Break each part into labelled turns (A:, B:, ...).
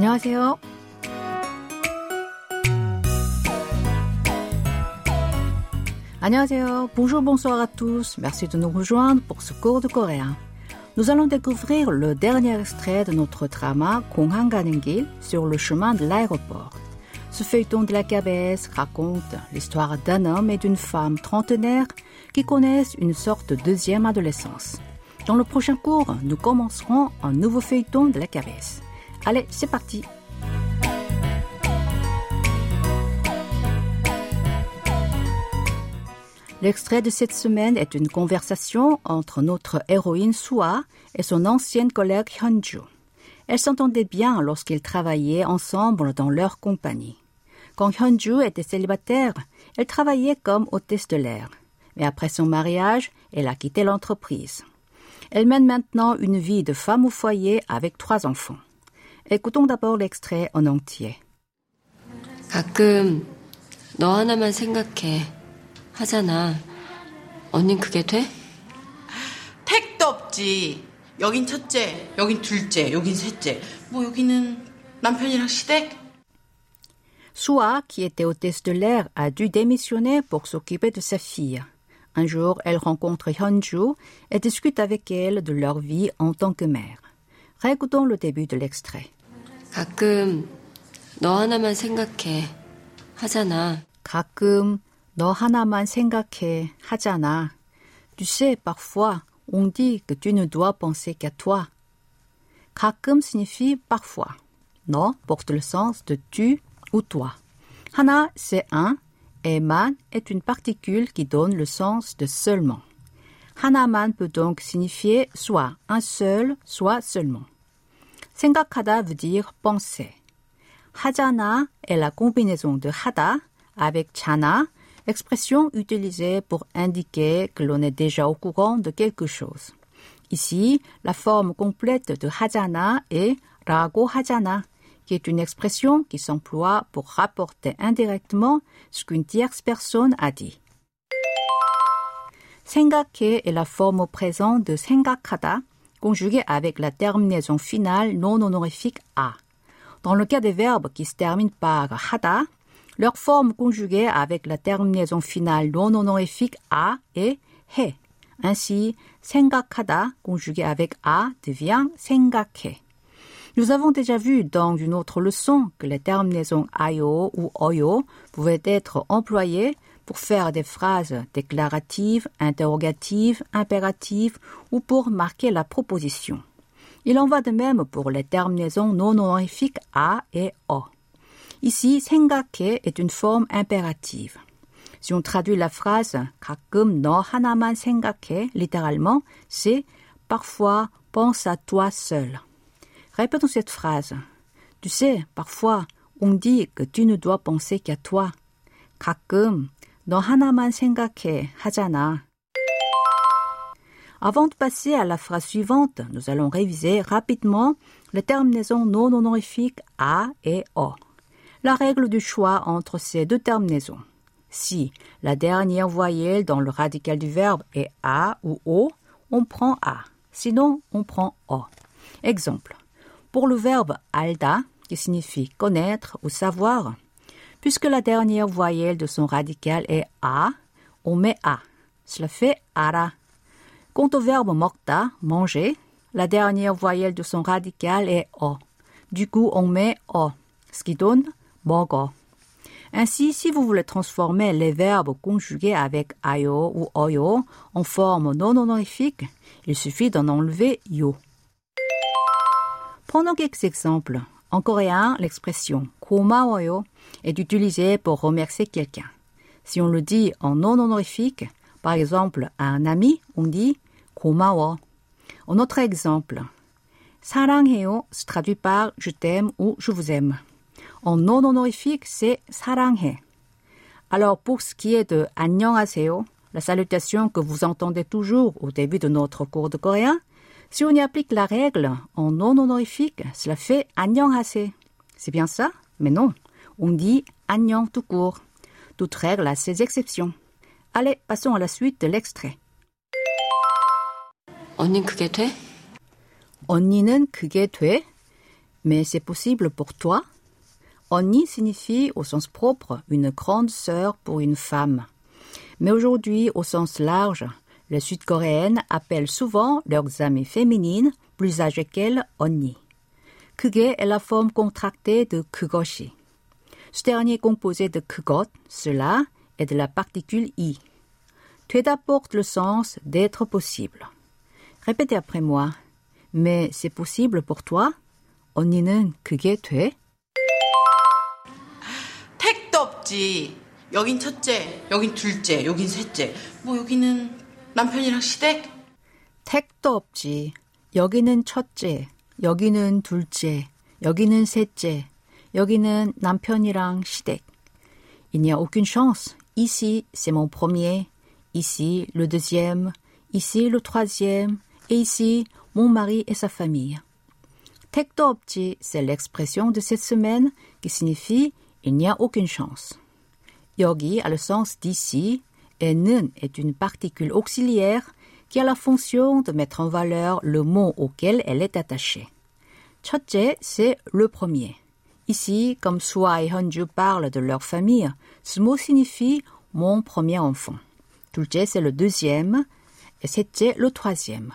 A: 안녕하세요. 안녕하세요. Bonjour, bonsoir à tous. Merci de nous rejoindre pour ce cours de coréen. Nous allons découvrir le dernier extrait de notre drama 공항 가는 길 sur le chemin de l'aéroport. Ce feuilleton de la KBS raconte l'histoire d'un homme et d'une femme trentenaire qui connaissent une sorte de deuxième adolescence. Dans le prochain cours, nous commencerons un nouveau feuilleton de la KBS. Allez, c'est parti! L'extrait de cette semaine est une conversation entre notre héroïne Sua et son ancienne collègue Hyunju. Elles s'entendaient bien lorsqu'ils travaillaient ensemble dans leur compagnie. Quand Hyunju était célibataire, elle travaillait comme hôtesse de l'air. Mais après son mariage, elle a quitté l'entreprise. Elle mène maintenant une vie de femme au foyer avec trois enfants. Écoutons d'abord l'extrait en entier.
B: 가끔 너 하나만 생각해. 하잖아. 언닌 그게 돼?
C: 택도 없지. 여긴 첫째, 여긴 둘째, 여긴 셋째. 뭐 여기는 남편이랑 시댁?
A: Sua, qui était hôtesse de l'air, a dû démissionner pour s'occuper de sa fille. Un jour, elle rencontre Hyunju et discute avec elle de leur vie en tant que mère. Récoutons le début de l'extrait.
B: 가끔 너 하나만 생각해. 하잖아.
A: 가끔 너 하나만 생각해 하잖아. Tu sais, parfois, on dit que tu ne dois penser qu'à toi. 가끔 signifie parfois. No porte le sens de tu ou toi. Hana, c'est un, et man est une particule qui donne le sens de seulement. Hanaman peut donc signifier soit un seul, soit seulement. 생각하다 veut dire penser. 하잖아 est la combinaison de hada avec chana expression utilisée pour indiquer que l'on est déjà au courant de quelque chose. Ici, la forme complète de hajana est rago hajana, qui est une expression qui s'emploie pour rapporter indirectement ce qu'une tierce personne a dit. 생각해 est la forme au présent de 생 각하다, conjuguée avec la terminaison finale non honorifique a. Dans le cas des verbes qui se terminent par hada, leur forme conjuguée avec la terminaison finale non honorifique a est 해. Ainsi, 생각하다 conjugué avec a devient 생각해. Nous avons déjà vu dans une autre leçon que les terminaisons ayo ou oyo pouvaient être employées pour faire des phrases déclaratives, interrogatives, impératives ou pour marquer la proposition. Il en va de même pour les terminaisons non honorifiques a et o. Ici, 생각해 est une forme impérative. Si on traduit la phrase 가끔 너 하나만 생각해 littéralement, c'est parfois pense à toi seul. Répétons cette phrase. Tu sais, parfois, on dit que tu ne dois penser qu'à toi. 가끔 너 하나만 생각해 하잖아. Avant de passer à la phrase suivante, nous allons réviser rapidement les terminaisons non honorifiques a et o. La règle du choix entre ces deux terminaisons. Si la dernière voyelle dans le radical du verbe est a ou o, on prend a. Sinon, on prend o. Exemple. Pour le verbe alda, qui signifie connaître ou savoir, Puisque la dernière voyelle de son radical est a, on met a. Cela fait ara. Quant au verbe mokta, manger, la dernière voyelle de son radical est o. Du coup, on met o, ce qui donne mogo. Ainsi, si vous voulez transformer les verbes conjugués avec ayo ou oyo en forme non honorifique, il suffit d'en enlever yo. Prenons quelques exemples. En coréen, l'expression 고마워요 est utilisée pour remercier quelqu'un. Si on le dit en non honorifique, par exemple à un ami, on dit 고마워. En autre exemple, 사랑해요 se traduit par je t'aime ou je vous aime. En non honorifique, c'est 사랑해. Alors pour ce qui est de 안녕하세요, la salutation que vous entendez toujours au début de notre cours de coréen, si on y applique la règle en non honorifique, cela fait 안녕하세. C'est bien ça Mais non, on dit 안녕 tout court. Toute règle a ses exceptions. Allez, passons à la suite de l'extrait.
B: 언닌 그게 돼?
A: 언니는 그게 돼? Mais c'est possible pour toi Oni signifie au sens propre une grande sœur pour une femme. Mais aujourd'hui, au sens large, les sud-coréennes appellent souvent leurs amies féminines plus âgées qu'elles Oni. 그게 est la forme contractée de 그것이. Ce dernier composé de 그것, cela, est de la particule i. Tueda porte le sens d'être possible. Répétez après moi. Mais c'est possible pour toi? 언니는 그게 돼?
C: 택도 없지. 여긴 첫째, 여긴 둘째, 여긴 셋째. 뭐 여기는 남편이랑 시댁?
A: 택도 없지. 여기는 첫째, 여기는 둘째, 여기는 셋째, 여기는 남편이랑 시댁. Il n'y a aucune chance. Ici, c'est mon premier. Ici, le deuxième. Ici, le troisième. Et ici, mon mari et sa famille. 택도 없지, c'est l'expression de cette semaine qui signifie il n'y a aucune chance. 여기 a le sens d'ici et 는 est une particule auxiliaire qui a la fonction de mettre en valeur le mot auquel elle est attachée. 첫째, c'est le premier. Ici, comme Soi et Honju parlent de leur famille, ce mot signifie mon premier enfant. 둘째, c'est le deuxième, et 셋째, le troisième.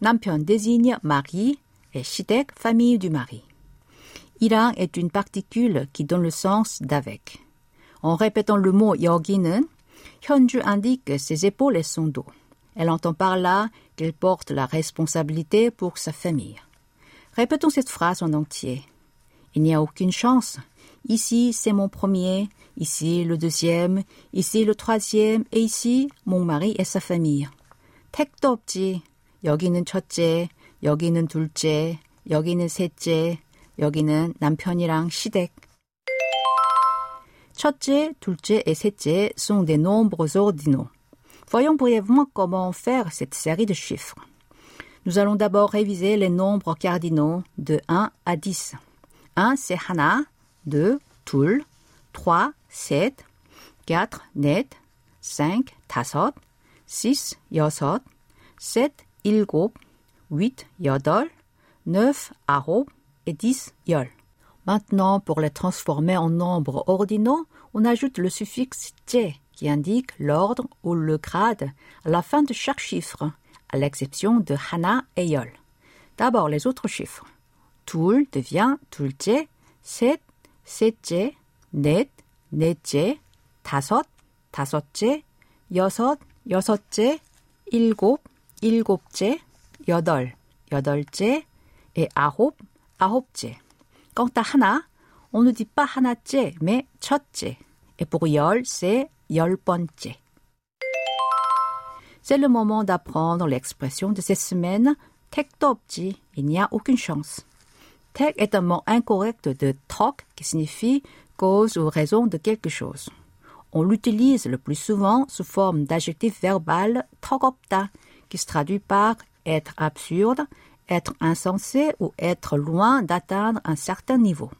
A: 남편 désigne mari et 시댁, famille du mari. 이랑 est une particule qui donne le sens d'avec. En répétant le mot 여기는, Hyunju indique ses épaules et son dos. Elle entend par là qu'elle porte la responsabilité pour sa famille. Répétons cette phrase en entier. Il n'y a aucune chance. Ici, c'est mon premier, ici le deuxième, ici le troisième, et ici mon mari et sa famille. 택도 없지. 여기는 첫째, 여기는 둘째, 여기는 셋째, 여기는 남편이랑 시댁. 첫째, 둘째 et 셋째 sont des nombres ordinaux. Voyons brièvement comment faire cette série de chiffres. Nous allons d'abord réviser les nombres cardinaux de 1 à 10. 1, c'est 하나, 2, 둘, 3, 셋, 4, 넷, 5, 다섯, 6, 여섯, 7, 일곱, 8, 여덟, 9, 아홉 et 10, 열. Maintenant, pour les transformer en nombres ordinaux, on ajoute le suffixe tie qui indique l'ordre ou le grade à la fin de chaque chiffre, à l'exception de Hana et Yol. D'abord les autres chiffres. Toul devient Toultie, Set, Setje, Net, Netje, Tasot, Tasotje, Yosot, Yosotje, Ilgop, Ilgopje, Yodol, Yodolje et Ahop, Ahopje. Quant à Hana, on ne dit pas 하나째, mais 첫째. Et pour 열, c'est 열 번째. C'est le moment d'apprendre l'expression de cette semaine. 택도 없지, il n'y a aucune chance. 택 est un mot incorrect de 턱 qui signifie cause ou raison de quelque chose. On l'utilise le plus souvent sous forme d'adjectif verbal 턱없다 qui se traduit par être absurde, être insensé ou être loin d'atteindre un certain niveau.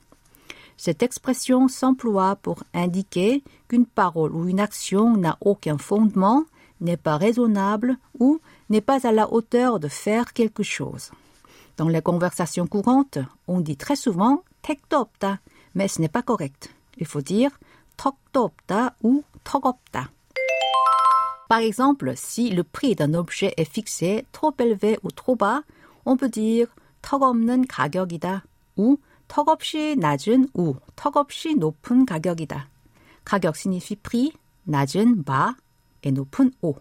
A: Cette expression s'emploie pour indiquer qu'une parole ou une action n'a aucun fondement, n'est pas raisonnable ou n'est pas à la hauteur de faire quelque chose. Dans les conversations courantes, on dit très souvent 택도 없다, mais ce n'est pas correct. Il faut dire 턱도 없다 ou 턱 없다. Par exemple, si le prix d'un objet est fixé trop élevé ou trop bas, on peut dire 턱없는 가격이다 ou 턱없이 낮은 우, 턱없이 높은 가격이다. 가격 signifie prix, 낮은 bas et 높은 haut.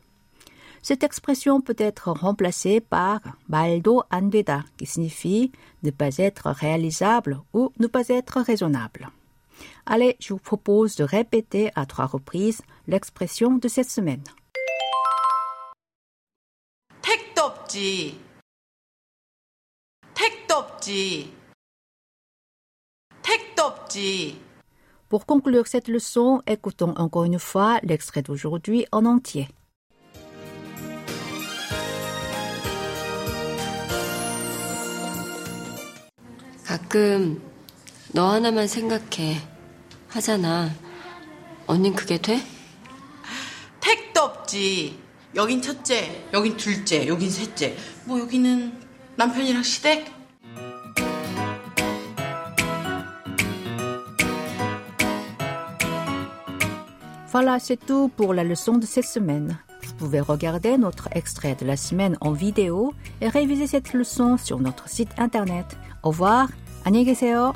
A: Cette expression peut être remplacée par 말도 안 되다, qui signifie ne pas être réalisable ou ne pas être raisonnable. Allez, je vous propose de répéter à trois reprises l'expression de cette semaine.
C: 택도 없지. 택도 없지. 택도 없지.
A: Pour conclure cette leçon, écoutons encore une fois l'extrait d'aujourd'hui en entier.
B: 가끔 너 하나만 생각해 하잖아. 언닌 그게 돼?
C: 택도 없지. 여긴 첫째, 여긴 둘째, 여긴 셋째. 뭐 여기는 남편이랑 시댁?
A: Voilà, c'est tout pour la leçon de cette semaine. Vous pouvez regarder notre extrait de la semaine en vidéo et réviser cette leçon sur notre site internet. Au revoir. 안녕히 계세요.